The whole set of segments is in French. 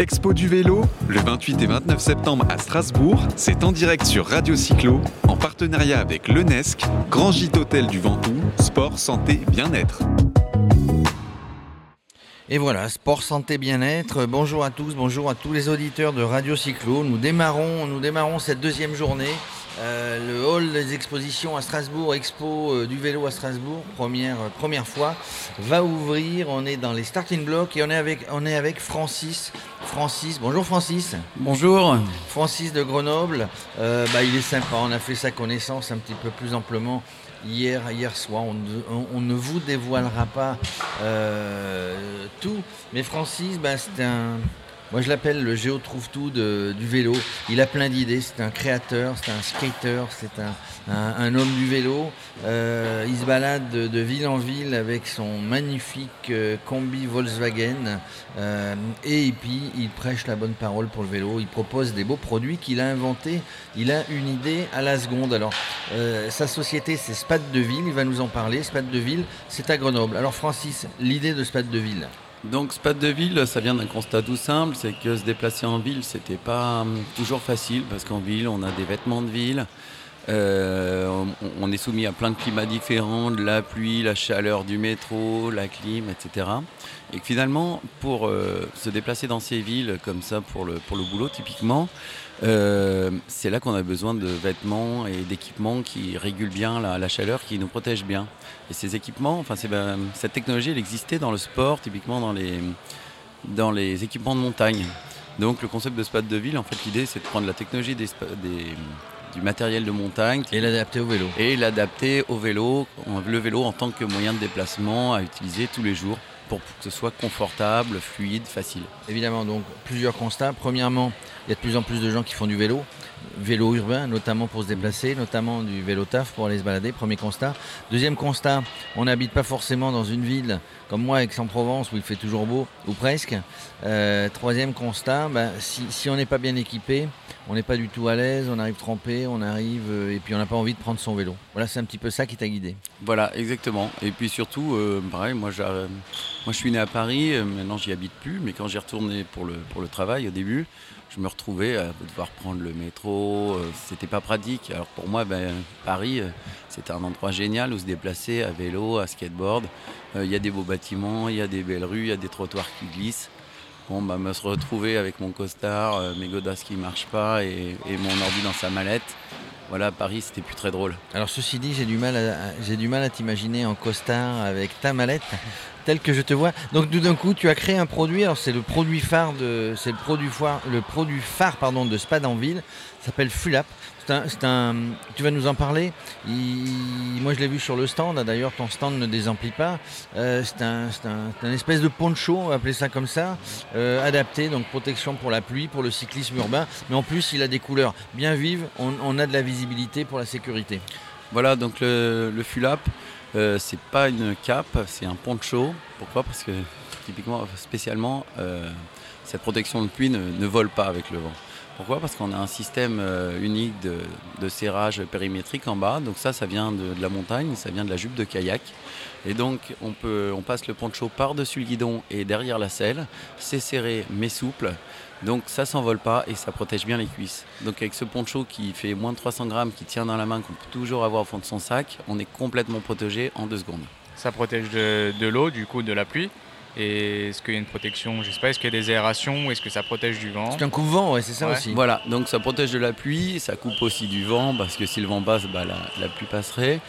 Expo du vélo, le 28 et 29 septembre à Strasbourg, c'est en direct sur Radio Cyclo, en partenariat avec l'UNESC, Grand Gîte Hôtel du Ventoux, sport, santé, bien-être. Et voilà, sport, santé, bien-être. Bonjour à tous, bonjour à tous les auditeurs de Radio Cyclo. Nous démarrons, nous démarrons cette deuxième journée euh, le hall des expositions à Strasbourg, Expo euh, du vélo à Strasbourg, première, euh, première fois, va ouvrir. On est dans les starting blocks et on est avec, on est avec Francis. Francis, bonjour Francis. Bonjour. Francis de Grenoble. bah, il est sympa, on a fait sa connaissance un petit peu plus amplement hier, hier soir. On, ne vous dévoilera pas tout, mais Francis, bah, c'est un moi, je l'appelle le Géo trouve tout du vélo. Il a plein d'idées. C'est un créateur, c'est un skater, c'est un, homme du vélo. Euh, il se balade de, ville en ville avec son magnifique euh, combi Volkswagen. Euh, et puis, il prêche la bonne parole pour le vélo. Il propose des beaux produits qu'il a inventés. Il a une idée à la seconde. Alors, sa société, c'est Spat de Ville. Il va nous en parler. Spat de Ville, c'est à Grenoble. Alors, Francis, l'idée de Spat de Ville donc Spat de ville, ça vient d'un constat tout simple, c'est que se déplacer en ville, c'était pas hum, toujours facile parce qu'en ville, on a des vêtements de ville, euh, on, est soumis à plein de climats différents, de la pluie, la chaleur du métro, la clim, etc. Et que finalement, pour euh, se déplacer dans ces villes comme ça pour le, pour le boulot, typiquement, euh, c'est là qu'on a besoin de vêtements et d'équipements qui régulent bien la, chaleur, qui nous protègent bien. Et ces équipements, enfin, ben, cette technologie, elle existait dans le sport, typiquement dans les, dans les équipements de montagne. Donc le concept de SPAT de ville, en fait, l'idée, c'est de prendre la technologie des, du matériel de montagne. Et l'adapter au vélo. Et l'adapter au vélo, le vélo en tant que moyen de déplacement à utiliser tous les jours pour que ce soit confortable, fluide, facile. Évidemment, donc plusieurs constats. Premièrement, il y a de plus en plus de gens qui font du vélo, vélo urbain, notamment pour se déplacer, notamment du vélo taf pour aller se balader. Premier constat. Deuxième constat, on n'habite pas forcément dans une ville comme moi, Aix-en-Provence, où il fait toujours beau, ou presque. Euh, troisième constat, ben, si, on n'est pas bien équipé, on n'est pas du tout à l'aise, on arrive trempé, on arrive euh, et puis on n'a pas envie de prendre son vélo. Voilà, c'est un petit peu ça qui t'a guidé. Voilà, exactement. Et puis surtout, euh, pareil, moi, je suis né à Paris, maintenant j'y habite plus, mais quand j'ai retourné pour le, pour le travail au début, je me retrouvais à devoir prendre le métro. Euh, c'était pas pratique. Alors pour moi, ben, Paris, euh, c'était un endroit génial où se déplacer à vélo, à skateboard. Euh, il y a des beaux bâtiments, il y a des belles rues, il y a des trottoirs qui glissent. Bon, bah, me se retrouver avec mon costard, mes godasses qui marchent pas et, mon ordi dans sa mallette. Voilà, Paris, c'était plus très drôle. Alors ceci dit, j'ai du mal j'ai du mal à t'imaginer en costard avec ta mallette tel que je te vois. Donc tout d'un coup, tu as créé un produit. Alors c'est le produit phare de, c'est le produit phare, le produit de Spadanville. s'appelle Fulap. C'est un, tu vas nous en parler. moi, je l'ai vu sur le stand. D'ailleurs, ton stand ne désemplit pas. Euh, c'est un, un, espèce de poncho, on va appeler ça comme ça, euh, adapté. Donc protection pour la pluie, pour le cyclisme urbain. Mais en plus, il a des couleurs bien vives. On, a de la visibilité pour la sécurité. Voilà, donc le, le Fulap. Euh, c'est pas une cape, c'est un poncho. Pourquoi? Parce que typiquement, spécialement, euh, cette protection de pluie ne, vole pas avec le vent. Pourquoi? Parce qu'on a un système euh, unique de, serrage périmétrique en bas. Donc ça, ça vient de, la montagne, ça vient de la jupe de kayak. Et donc on, passe le poncho par-dessus le guidon et derrière la selle. C'est serré mais souple. Donc ça s'envole pas et ça protège bien les cuisses. Donc avec ce poncho qui fait moins de 300 grammes, qui tient dans la main, qu'on peut toujours avoir au fond de son sac, on est complètement protégé en deux secondes. Ça protège de, l'eau, du coup de la pluie. Et est-ce qu'il y a une protection Je sais pas, est-ce qu'il y a des aérations ou est-ce que ça protège du vent? C'est un coupe-vent, ouais, c'est ça aussi. Voilà, donc ça protège de la pluie, ça coupe aussi du vent parce que si le vent passe, bah, la, pluie passerait.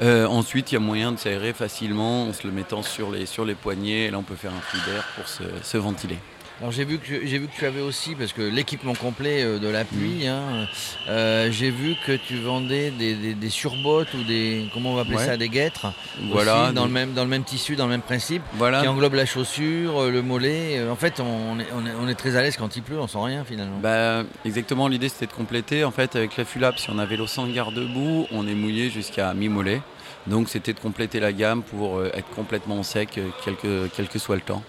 Euh, ensuite, il y a moyen de s'aérer facilement en se le mettant sur les, sur les poignets. Et là, on peut faire un flux d'air pour se ventiler. Alors j'ai vu que j'ai vu que tu avais aussi parce que l'équipement complet euh, de la pluie. Hein, euh, j'ai vu que tu vendais des, des, surbottes ou des comment on va appeler ça des guêtres. Voilà. dans le même dans le même tissu, dans le même principe. Qui englobe la chaussure, euh, le mollet. En fait, on est, on est, très à l'aise quand il pleut, on sent rien finalement. Bah, exactement. L'idée c'était de compléter. En fait, avec la Fulap, si on a vélo sans garde-boue, on est mouillé jusqu'à mi-mollet. Donc c'était de compléter la gamme pour être complètement sec, quel quel que soit le temps.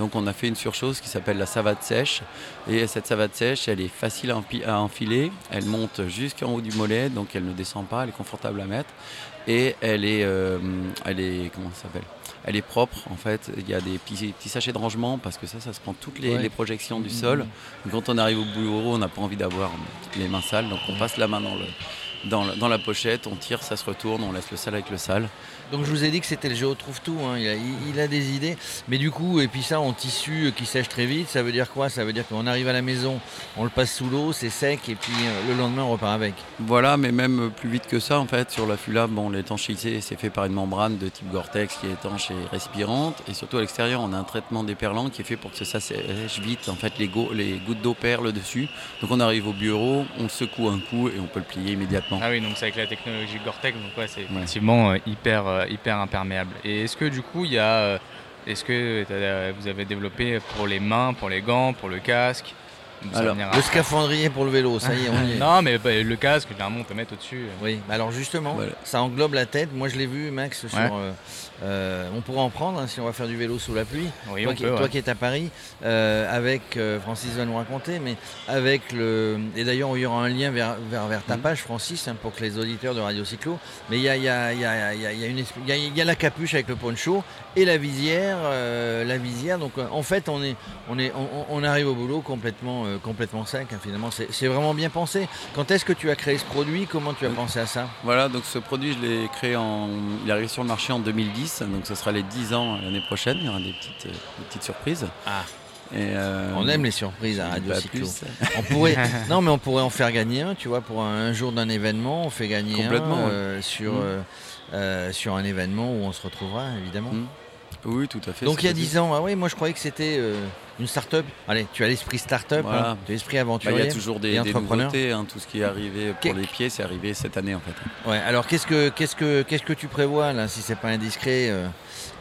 Donc on a fait une surchose qui s'appelle la savate sèche. Et cette savate sèche, elle est facile à enfiler. Elle monte jusqu'en haut du mollet, donc elle ne descend pas, elle est confortable à mettre. Et elle est, euh, elle est comment ça s'appelle? Elle est propre en fait. Il y a des petits, petits sachets de rangement parce que ça, ça se prend toutes les, Ouais. les projections du Mhm. sol. Quand on arrive au bureau, on n'a pas envie d'avoir les mains sales, donc on passe la main dans, le, dans, le- dans la pochette, on tire, ça se retourne, on laisse le sale avec le sale. Donc je vous ai dit que c'était le Géo trouve tout, hein. il, a, il- il a des idées, mais du coup, et puis ça en tissu euh, qui sèche très vite, ça veut dire quoi? Ça veut dire qu'on arrive à la maison, on le passe sous l'eau, c'est sec, et puis euh, le lendemain on repart avec. Voilà, mais même plus vite que ça, en fait, sur la Fula, bon, l'étanchéité, c'est fait par une membrane de type Gore-Tex qui est étanche et respirante. Et surtout à l'extérieur, on a un traitement déperlant qui est fait pour que ça sèche vite. En fait, les, go- les gouttes d'eau perlent dessus. Donc on arrive au bureau, on le secoue un coup et on peut le plier immédiatement. Ah oui, donc c'est avec la technologie Gore-Tex, donc ouais, c'est effectivement euh, hyper, euh, hyper imperméable. Et est-ce que du coup, il y a, euh, est-ce que t'as- vous avez développé pour les mains, pour les gants, pour le casque? Alors, Le scaphandrier pour le vélo, ça y est, on y est. Non, mais bah, le casque, généralement, on peut mettre au-dessus. Oui, bah alors justement, Voilà. ça englobe la tête. Moi je l'ai vu, Max, sur. Ouais. euh, euh, on pourra en prendre hein, si on va faire du vélo sous la pluie. Oui, toi, on qui, peut, toi qui es à Paris, euh, avec euh, Francis va nous raconter, mais avec le. Et d'ailleurs, il y aura un lien vers, vers, vers ta Mhm. page, Francis, hein, pour que les auditeurs de Radio Cyclo. Mais il y a, la capuche avec le poncho et la visière. euh, la visière. Donc euh, en fait, on, est, on, est, on, on arrive au boulot complètement, euh, complètement sec. hein, finalement, c'est vraiment bien pensé. Quand est-ce que tu as créé ce produit? Comment tu as pensé à ça? Voilà, donc ce produit, je l'ai créé en. Il est arrivé sur le marché en 2010, donc ce sera les 10 ans l'année prochaine. Il y aura des petites, euh, des petites surprises. Ah. Et, euh, On aime les surprises à Radio Cyclo. On pourrait, non, mais on pourrait en faire gagner un, tu vois, pour un, un jour d'un événement, on fait gagner Complètement, un ouais. sur, Mm. euh, sur un événement où on se retrouvera, évidemment. Mm. Oui, tout à fait. Donc il y a c'est 10 ans, ah oui, moi je croyais que c'était euh, une start-up. Allez, tu as l'esprit start-up, Voilà. hein, tu as l'esprit Bah, aventurier. il y a toujours des, des nouveautés. hein. Tout ce qui est arrivé pour les pieds, c'est arrivé cette année en fait. Ouais, alors qu'est-ce que, qu'est-ce, que, qu'est-ce que tu prévois là, si c'est pas indiscret euh,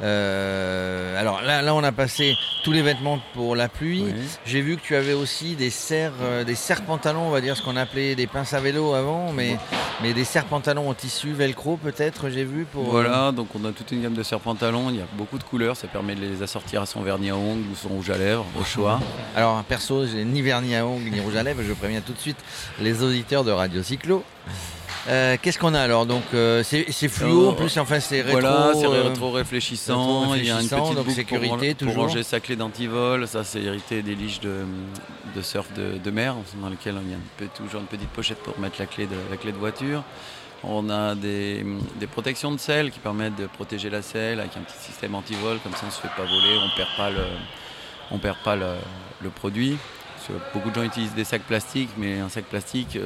euh, Alors là, là, on a passé tous les vêtements pour la pluie. Oui. J'ai vu que tu avais aussi des serres, euh, des serres pantalons, on va dire ce qu'on appelait des pinces à vélo avant, mais, mais des serres pantalons en tissu velcro peut-être, j'ai vu pour. euh, Voilà, donc on a toute une gamme de serre-pantalons. Il y a beaucoup de couleurs. Ça permet de les assortir à son vernis à ongles ou son rouge à lèvres, au choix. Alors perso, j'ai ni vernis à ongles ni rouge à lèvres, je préviens tout de suite les auditeurs de Radio Cyclo. Euh, Qu'est-ce qu'on a alors Donc euh, c'est fluo en Euh, plus, enfin c'est rétro. voilà, c'est rétro réfléchissant. Il y a une petite donc boucle sécurité, pour, pour toujours. ranger sa clé d'antivol. Ça, c'est hérité des liches de, de surf de, de mer, dans lesquelles il y a une toujours une petite pochette pour mettre la clé de, la clé de voiture. On a des, des protections de selle qui permettent de protéger la selle avec un petit système antivol, comme ça on ne se fait pas voler, on perd pas le, on perd pas le, le produit. Parce que beaucoup de gens utilisent des sacs plastiques, mais un sac plastique,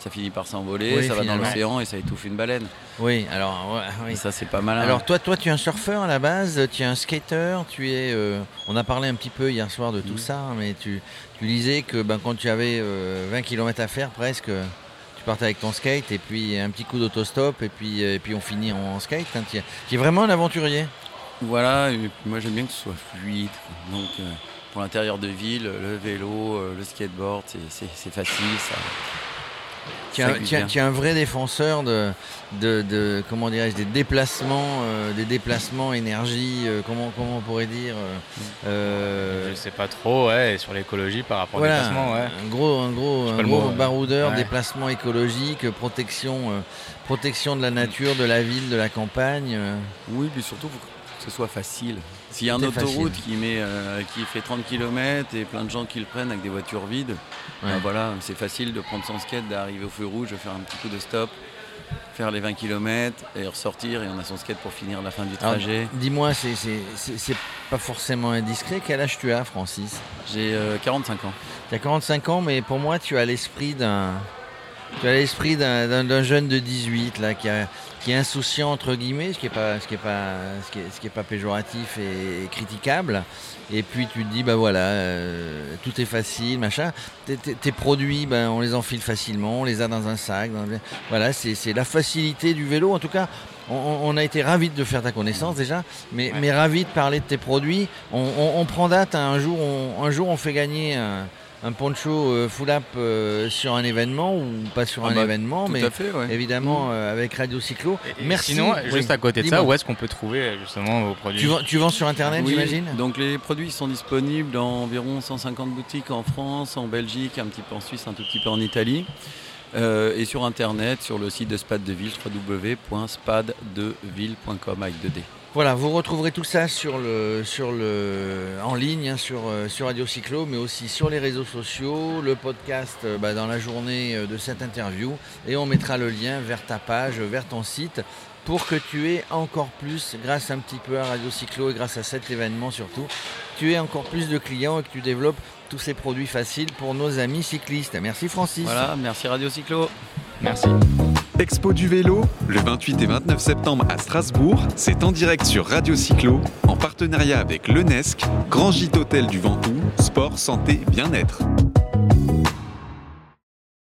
ça finit par s'envoler, Oui, ça va dans l'océan et ça étouffe une baleine. Oui, alors ouais, oui. Et ça c'est pas mal. Alors toi, toi, tu es un surfeur à la base, tu es un skater, tu es. euh, on a parlé un petit peu hier soir de tout Mhm. ça, hein, mais tu, tu disais que ben, quand tu avais euh, 20 km à faire presque, tu partais avec ton skate et puis un petit coup d'autostop et puis, euh, et puis on finit en, skate. hein. tu, es, tu es vraiment un aventurier. Voilà, et moi j'aime bien que ce soit fluide. Donc euh, pour l'intérieur de ville, le vélo, euh, le skateboard, c'est facile. Ça, Tu es, ça un, vrai défenseur de, de, de- comment dirais-je, des déplacements, euh, des déplacements énergie, euh, comment, comment on pourrait dire. euh, euh, Je sais pas trop, ouais, sur l'écologie par rapport Voilà, au déplacement, ouais. un gros, un gros, un mot, baroudeur, Ouais. déplacement écologique, protection, euh, protection de la nature, de la ville, de la campagne. euh. Oui, puis surtout que ce soit facile. S'il y a une autoroute facile. qui, met, euh, qui fait 30 km et plein de gens qui le prennent avec des voitures vides, Ouais. ben voilà, c'est facile de prendre son skate, d'arriver au feu rouge, de faire un petit coup de stop, faire les 20 km et ressortir et on a son skate pour finir la fin du trajet. Dis-moi, c'est- pas forcément indiscret. Quel âge tu as, Francis? J'ai euh, 45 ans. Tu as 45 ans, mais pour moi, tu as l'esprit d'un. Tu as l'esprit d'un- jeune de 18 là, qui, a- qui est insouciant entre guillemets, ce qui est pas, ce qui est pas, ce qui est, ce qui est pas péjoratif et, et critiquable. Et puis tu te dis bah voilà, euh, tout est facile, machin. Tes, tes- tes produits, ben on les enfile facilement, on les a dans un sac. dans- voilà, c'est la facilité du vélo. En tout cas, on, on- on a été ravis de faire ta connaissance déjà, mais, Ouais. mais ravis de parler de tes produits. On, on- on prend date. hein, un jour, on, un jour, on fait gagner un un poncho euh, full up euh, sur un événement ou pas sur Ah un bah, événement, Tout mais à fait, ouais. évidemment euh, avec Radio Cyclo. Et- et Merci. Sinon, Oui, juste à côté de ça, où est-ce qu'on peut trouver justement vos produits Tu vends, tu vends sur internet, Oui, j'imagine Donc les produits sont disponibles dans environ 150 boutiques en France, en Belgique, un petit peu en Suisse, un tout petit peu en Italie. Euh, et sur internet, sur le site de Spad de Ville, www.spaddeville.com avec 2D. Voilà, vous retrouverez tout ça sur le, sur le, en ligne, hein, sur, euh, sur Radio Cyclo, mais aussi sur les réseaux sociaux, le podcast euh, bah, dans la journée euh, de cette interview. Et on mettra le lien vers ta page, vers ton site, pour que tu aies encore plus, grâce un petit peu à Radio Cyclo et grâce à cet événement surtout, tu aies encore plus de clients et que tu développes tous ces produits faciles pour nos amis cyclistes. Merci Francis. Voilà, merci Radio Cyclo. Merci. Expo du vélo, le 28 et 29 septembre à Strasbourg, c'est en direct sur Radio Cyclo, en partenariat avec l'UNESC, Grand Gîte Hôtel du Ventoux, Sport, Santé, Bien-être.